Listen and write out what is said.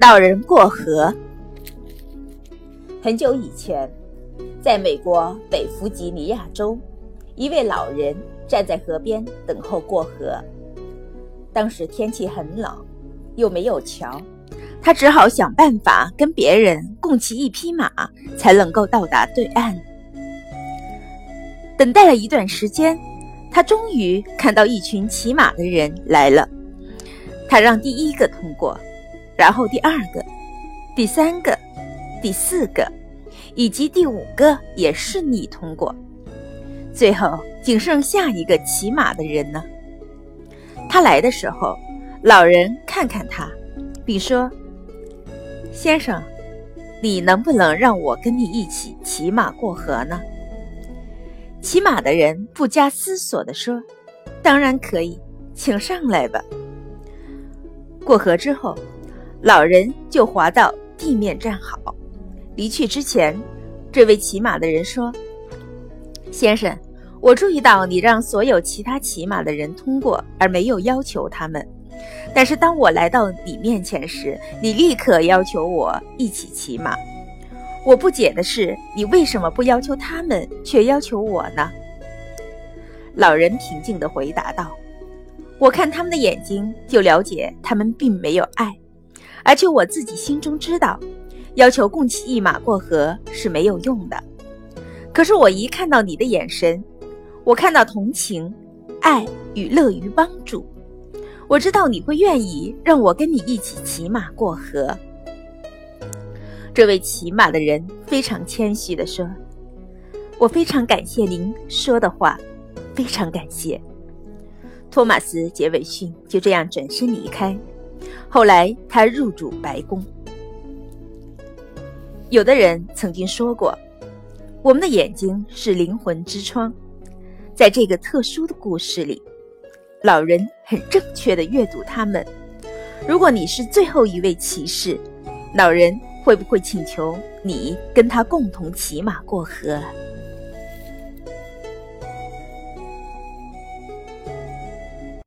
老人过河。很久以前，在美国北弗吉尼亚州，一位老人站在河边等候过河。当时天气很冷，又没有桥，他只好想办法跟别人共骑一匹马，才能够到达对岸。等待了一段时间，他终于看到一群骑马的人来了。他让第一个通过，然后第二个、第三个、第四个，以及第五个也顺利通过，最后仅剩下一个骑马的人呢。他来的时候，老人看看他，并说：“先生，你能不能让我跟你一起骑马过河呢？”骑马的人不加思索地说：“当然可以，请上来吧。”过河之后，老人就滑到地面站好。离去之前，这位骑马的人说：“先生，我注意到你让所有其他骑马的人通过，而没有要求他们。但是当我来到你面前时，你立刻要求我一起骑马。我不解的是，你为什么不要求他们，却要求我呢？”老人平静地回答道。我看他们的眼睛，就了解他们并没有爱，而且我自己心中知道，要求共骑一马过河是没有用的。可是我一看到你的眼神，我看到同情、爱与乐于帮助，我知道你会愿意让我跟你一起骑马过河。这位骑马的人非常谦虚地说：“我非常感谢您说的话，非常感谢。”托马斯·杰韦逊就这样转身离开。后来，他入主白宫。有的人曾经说过：“我们的眼睛是灵魂之窗。”在这个特殊的故事里，老人很正确的阅读他们。如果你是最后一位骑士，老人会不会请求你跟他共同骑马过河？